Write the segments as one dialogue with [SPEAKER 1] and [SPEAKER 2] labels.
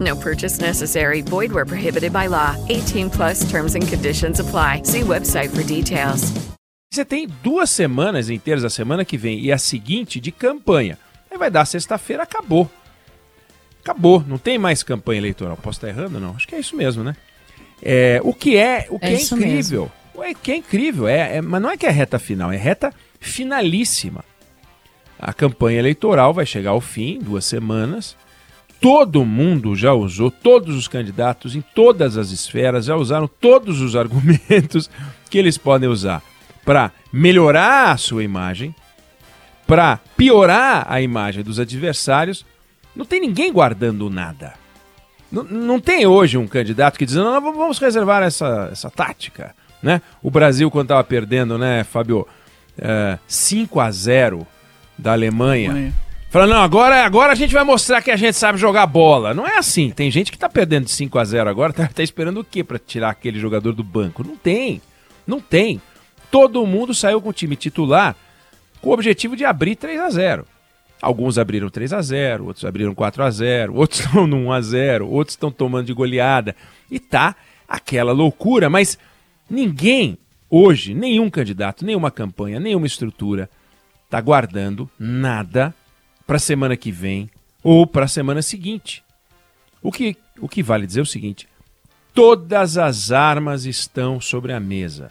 [SPEAKER 1] No purchase necessary. Void where prohibited by law. 18 plus terms and conditions apply. See website for details.
[SPEAKER 2] Você tem duas semanas inteiras, a semana que vem e a seguinte, de campanha. Aí vai dar sexta-feira, acabou. Acabou, não tem mais campanha eleitoral. Posso estar errando? Não, acho que é isso mesmo, né? É, o que é, o que é, é incrível. O que é incrível, é, é, mas não é que é reta final, é reta finalíssima. A campanha eleitoral vai chegar ao fim, duas semanas. Todo mundo já usou, todos os candidatos em todas as esferas já usaram todos os argumentos que eles podem usar para melhorar a sua imagem, para piorar a imagem dos adversários. Não tem ninguém guardando nada. Não, não tem hoje um candidato que diz, não, não vamos reservar essa, essa tática. Né? O Brasil, quando estava perdendo, né, Fábio, é, 5 a 0 da Alemanha. Alemanha. Falando, não, agora, agora a gente vai mostrar que a gente sabe jogar bola. Não é assim. Tem gente que está perdendo de 5 a 0 agora, tá, tá esperando o quê para tirar aquele jogador do banco? Não tem. Não tem. Todo mundo saiu com o time titular com o objetivo de abrir 3 a 0 Alguns abriram 3 a 0 outros abriram 4 a 0 outros estão no 1 a 0 outros estão tomando de goleada. E tá aquela loucura, mas ninguém hoje, nenhum candidato, nenhuma campanha, nenhuma estrutura está guardando nada para a semana que vem ou para a semana seguinte. O que, o que vale dizer é o seguinte: todas as armas estão sobre a mesa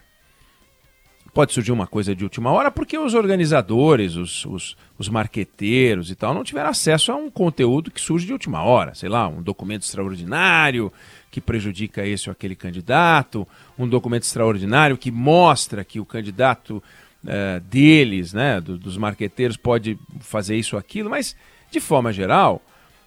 [SPEAKER 2] pode surgir uma coisa de última hora porque os organizadores, os, os, os marqueteiros e tal, não tiveram acesso a um conteúdo que surge de última hora. Sei lá, um documento extraordinário que prejudica esse ou aquele candidato, um documento extraordinário que mostra que o candidato uh, deles, né, do, dos marqueteiros, pode fazer isso ou aquilo, mas de forma geral,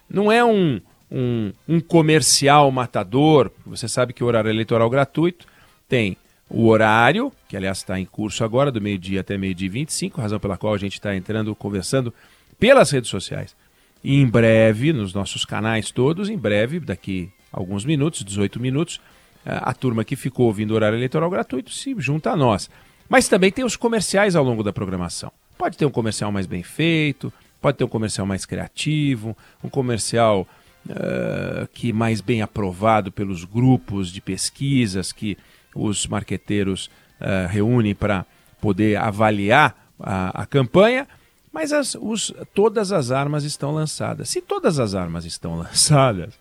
[SPEAKER 2] não é um, um, um comercial matador. Você sabe que o horário eleitoral gratuito tem o horário, que aliás está em curso agora, do meio-dia até meio-dia e 25, razão pela qual a gente está entrando, conversando pelas redes sociais. E em breve, nos nossos canais todos, em breve, daqui alguns minutos, 18 minutos, a turma que ficou ouvindo o horário eleitoral gratuito se junta a nós. Mas também tem os comerciais ao longo da programação. Pode ter um comercial mais bem feito, pode ter um comercial mais criativo, um comercial uh, que mais bem aprovado pelos grupos de pesquisas que os marqueteiros uh, reúnem para poder avaliar a, a campanha, mas as, os, todas as armas estão lançadas. Se todas as armas estão lançadas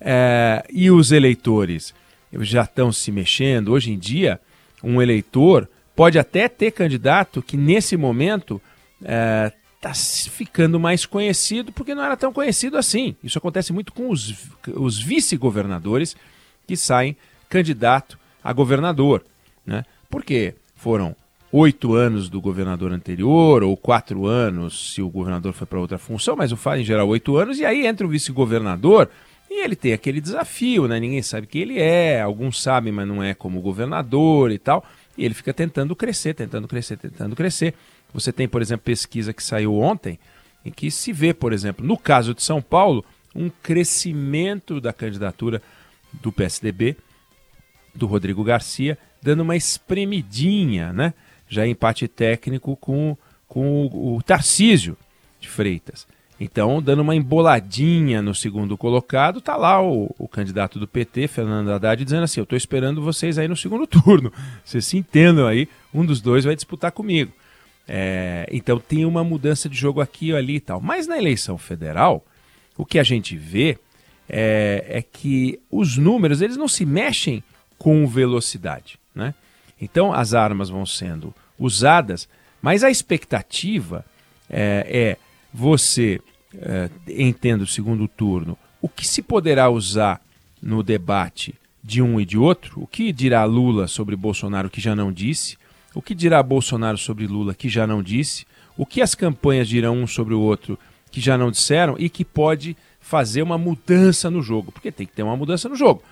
[SPEAKER 2] é, e os eleitores já estão se mexendo, hoje em dia, um eleitor pode até ter candidato que nesse momento está é, ficando mais conhecido porque não era tão conhecido assim. Isso acontece muito com os, os vice-governadores que saem candidato a governador. Né? Porque foram oito anos do governador anterior, ou quatro anos se o governador foi para outra função, mas o faz em geral oito anos, e aí entra o vice-governador e ele tem aquele desafio, né? Ninguém sabe quem ele é, alguns sabem, mas não é como governador e tal. E ele fica tentando crescer, tentando crescer, tentando crescer. Você tem, por exemplo, pesquisa que saiu ontem, em que se vê, por exemplo, no caso de São Paulo, um crescimento da candidatura do PSDB do Rodrigo Garcia, dando uma espremidinha, né? Já em empate técnico com, com o, o Tarcísio de Freitas. Então, dando uma emboladinha no segundo colocado, tá lá o, o candidato do PT, Fernando Haddad, dizendo assim: Eu estou esperando vocês aí no segundo turno. Vocês se entendam aí, um dos dois vai disputar comigo. É, então tem uma mudança de jogo aqui e ali e tal. Mas na eleição federal, o que a gente vê é, é que os números eles não se mexem com velocidade. Né? Então as armas vão sendo usadas, mas a expectativa é, é você, é, entendo o segundo turno, o que se poderá usar no debate de um e de outro, o que dirá Lula sobre Bolsonaro que já não disse, o que dirá Bolsonaro sobre Lula que já não disse, o que as campanhas dirão um sobre o outro que já não disseram e que pode fazer uma mudança no jogo, porque tem que ter uma mudança no jogo.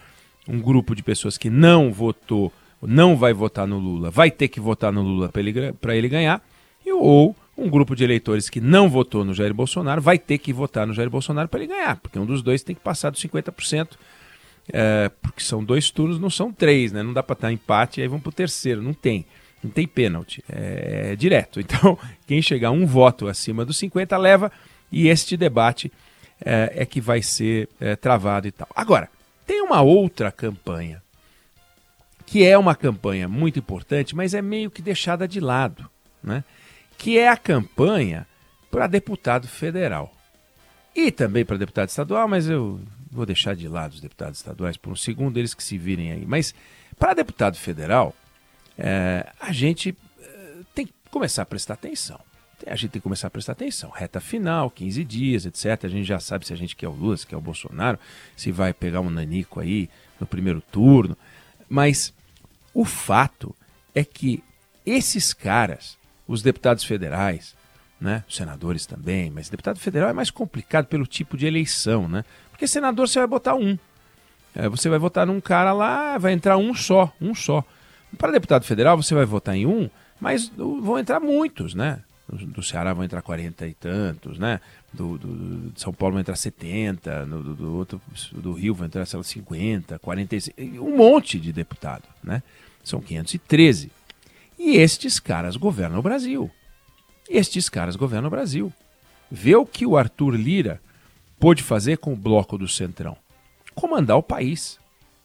[SPEAKER 2] Um grupo de pessoas que não votou, não vai votar no Lula, vai ter que votar no Lula para ele, ele ganhar, ou um grupo de eleitores que não votou no Jair Bolsonaro vai ter que votar no Jair Bolsonaro para ele ganhar, porque um dos dois tem que passar dos 50%, é, porque são dois turnos, não são três, né? Não dá para estar empate e aí vamos para o terceiro, não tem. Não tem pênalti, é, é direto. Então, quem chegar um voto acima dos 50 leva, e este debate é, é que vai ser é, travado e tal. Agora, tem uma outra campanha, que é uma campanha muito importante, mas é meio que deixada de lado, né? Que é a campanha para deputado federal. E também para deputado estadual, mas eu vou deixar de lado os deputados estaduais por um segundo, eles que se virem aí. Mas para deputado federal, é, a gente é, tem que começar a prestar atenção. A gente tem que começar a prestar atenção. Reta final, 15 dias, etc. A gente já sabe se a gente quer o Lula, se quer o Bolsonaro, se vai pegar um nanico aí no primeiro turno. Mas o fato é que esses caras, os deputados federais, né, os senadores também, mas deputado federal é mais complicado pelo tipo de eleição, né? Porque senador você vai botar um. É, você vai votar num cara lá, vai entrar um só, um só. Para deputado federal, você vai votar em um, mas vão entrar muitos, né? Do Ceará vão entrar 40 e tantos, né? Do, do, do São Paulo vão entrar 70, no, do, do, outro, do Rio vão entrar sei lá, 50, 45, um monte de deputado, né? São 513. E estes caras governam o Brasil. Estes caras governam o Brasil. Vê o que o Arthur Lira pôde fazer com o bloco do Centrão. Comandar o país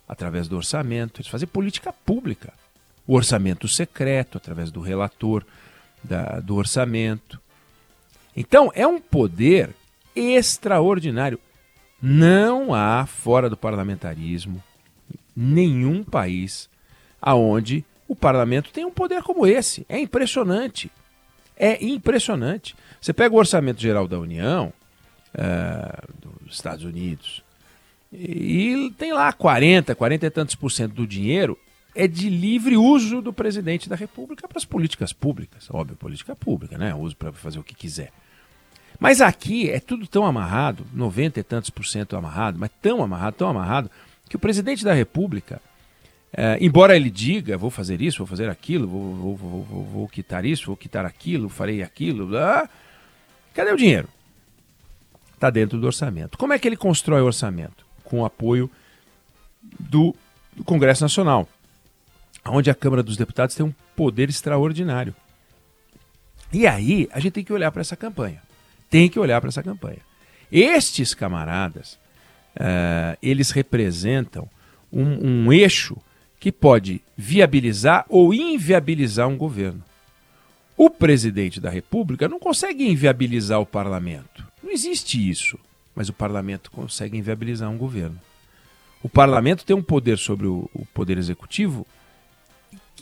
[SPEAKER 2] através do orçamento, fazer política pública o orçamento secreto, através do relator da, do orçamento. Então, é um poder extraordinário. Não há, fora do parlamentarismo, nenhum país aonde o parlamento tem um poder como esse. É impressionante. É impressionante. Você pega o orçamento geral da União, uh, dos Estados Unidos, e tem lá 40, 40 e tantos por cento do dinheiro é de livre uso do presidente da República para as políticas públicas. Óbvio, política pública, né? Uso para fazer o que quiser. Mas aqui é tudo tão amarrado, 90 e tantos por cento amarrado, mas tão amarrado, tão amarrado, que o presidente da República, é, embora ele diga, vou fazer isso, vou fazer aquilo, vou, vou, vou, vou, vou quitar isso, vou quitar aquilo, farei aquilo, blá, cadê o dinheiro? Está dentro do orçamento. Como é que ele constrói o orçamento? Com o apoio do, do Congresso Nacional onde a Câmara dos Deputados tem um poder extraordinário. E aí a gente tem que olhar para essa campanha. Tem que olhar para essa campanha. Estes camaradas, uh, eles representam um, um eixo que pode viabilizar ou inviabilizar um governo. O presidente da República não consegue inviabilizar o parlamento. Não existe isso. Mas o parlamento consegue inviabilizar um governo. O parlamento tem um poder sobre o, o poder executivo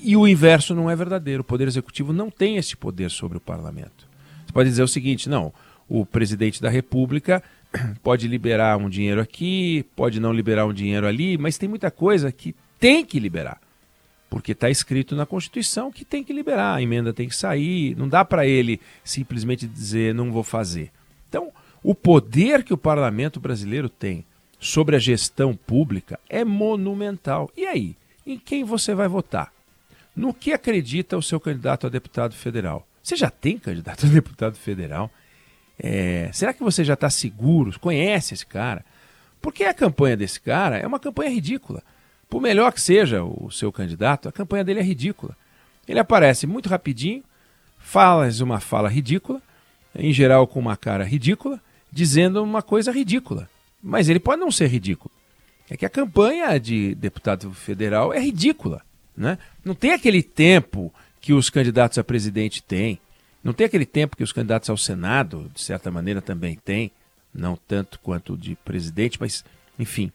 [SPEAKER 2] e o inverso não é verdadeiro. O Poder Executivo não tem esse poder sobre o parlamento. Você pode dizer o seguinte: não, o presidente da República pode liberar um dinheiro aqui, pode não liberar um dinheiro ali, mas tem muita coisa que tem que liberar. Porque está escrito na Constituição que tem que liberar, a emenda tem que sair, não dá para ele simplesmente dizer não vou fazer. Então, o poder que o parlamento brasileiro tem sobre a gestão pública é monumental. E aí, em quem você vai votar? No que acredita o seu candidato a deputado federal? Você já tem candidato a deputado federal? É, será que você já está seguro? Conhece esse cara? Porque a campanha desse cara é uma campanha ridícula. Por melhor que seja o seu candidato, a campanha dele é ridícula. Ele aparece muito rapidinho, fala uma fala ridícula, em geral com uma cara ridícula, dizendo uma coisa ridícula. Mas ele pode não ser ridículo. É que a campanha de deputado federal é ridícula. Né? Não tem aquele tempo que os candidatos a presidente têm. Não tem aquele tempo que os candidatos ao Senado, de certa maneira, também têm. Não tanto quanto de presidente, mas, enfim.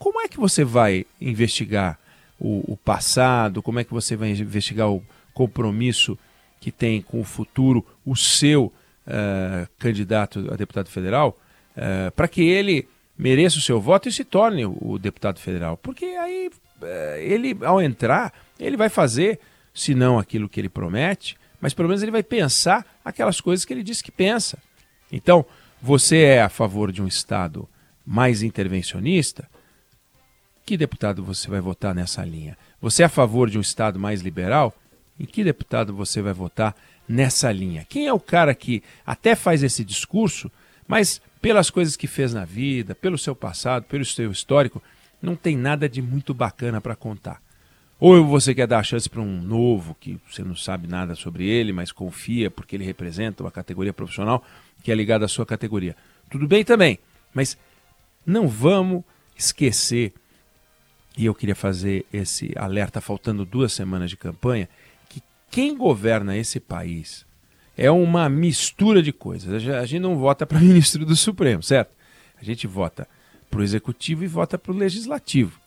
[SPEAKER 2] Como é que você vai investigar o, o passado? Como é que você vai investigar o compromisso que tem com o futuro o seu uh, candidato a deputado federal, uh, para que ele mereça o seu voto e se torne o, deputado federal. Porque aí uh, ele, ao entrar, ele vai fazer, se não aquilo que ele promete, mas pelo menos ele vai pensar aquelas coisas que ele disse que pensa. Então, você é a favor de um Estado mais intervencionista? Que deputado você vai votar nessa linha? Você é a favor de um Estado mais liberal? Em que deputado você vai votar nessa linha? Quem é o cara que até faz esse discurso, mas pelas coisas que fez na vida, pelo seu passado, pelo seu histórico, não tem nada de muito bacana para contar? Ou você quer dar a chance para um novo, que você não sabe nada sobre ele, mas confia porque ele representa uma categoria profissional que é ligada à sua categoria. Tudo bem também, mas não vamos esquecer, e eu queria fazer esse alerta faltando duas semanas de campanha, que quem governa esse país é uma mistura de coisas. A gente não vota para ministro do Supremo, certo? A gente vota para o executivo e vota para o legislativo.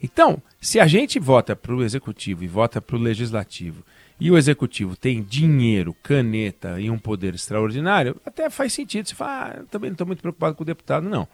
[SPEAKER 2] Então, se a gente vota para o executivo e vota para o legislativo e o executivo tem dinheiro, caneta e um poder extraordinário, até faz sentido. Você fala, ah, também não estou muito preocupado com o deputado, não.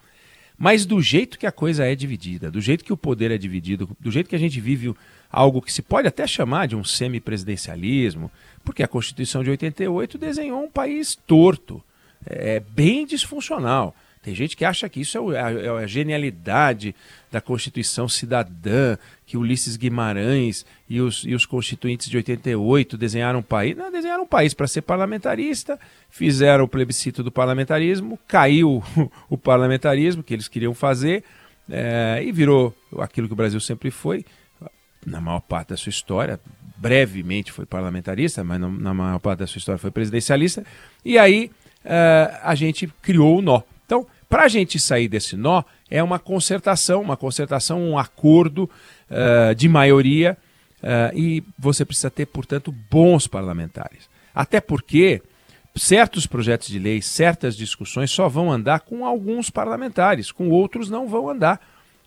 [SPEAKER 2] Mas do jeito que a coisa é dividida, do jeito que o poder é dividido, do jeito que a gente vive algo que se pode até chamar de um semipresidencialismo, porque a Constituição de 88 desenhou um país torto, é bem disfuncional. Tem gente que acha que isso é, a, é a genialidade da Constituição cidadã, que Ulisses Guimarães e os, e os constituintes de 88 desenharam um país. Não, desenharam um país para ser parlamentarista, fizeram o plebiscito do parlamentarismo, caiu o, parlamentarismo que eles queriam fazer é, e virou aquilo que o Brasil sempre foi, na maior parte da sua história. Brevemente foi parlamentarista, mas na maior parte da sua história foi presidencialista. E aí é, a gente criou o nó. Para a gente sair desse nó, é uma concertação, uma concertação, um acordo uh, de maioria uh, e você precisa ter, portanto, bons parlamentares. Até porque certos projetos de lei, certas discussões só vão andar com alguns parlamentares, com outros não vão andar.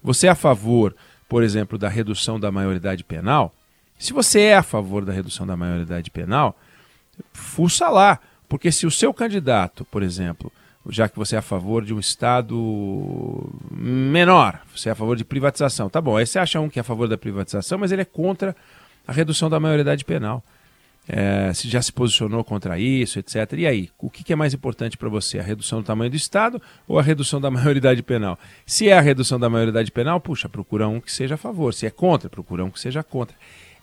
[SPEAKER 2] Você é a favor, por exemplo, da redução da maioridade penal? Se você é a favor da redução da maioridade penal, fuça lá, porque se o seu candidato, por exemplo, já que você é a favor de um Estado menor, você é a favor de privatização. Tá bom, aí você acha um que é a favor da privatização, mas ele é contra a redução da maioridade penal. É, se já se posicionou contra isso, etc. E aí, o que, que é mais importante para você? A redução do tamanho do Estado ou a redução da maioridade penal? Se é a redução da maioridade penal, puxa, procura um que seja a favor. Se é contra, procura um que seja contra.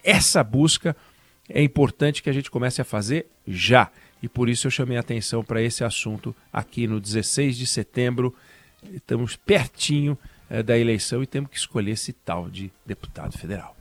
[SPEAKER 2] Essa busca é importante que a gente comece a fazer já e por isso eu chamei a atenção para esse assunto aqui no 16 de setembro. Estamos pertinho eh, da eleição e temos que escolher esse tal de deputado federal.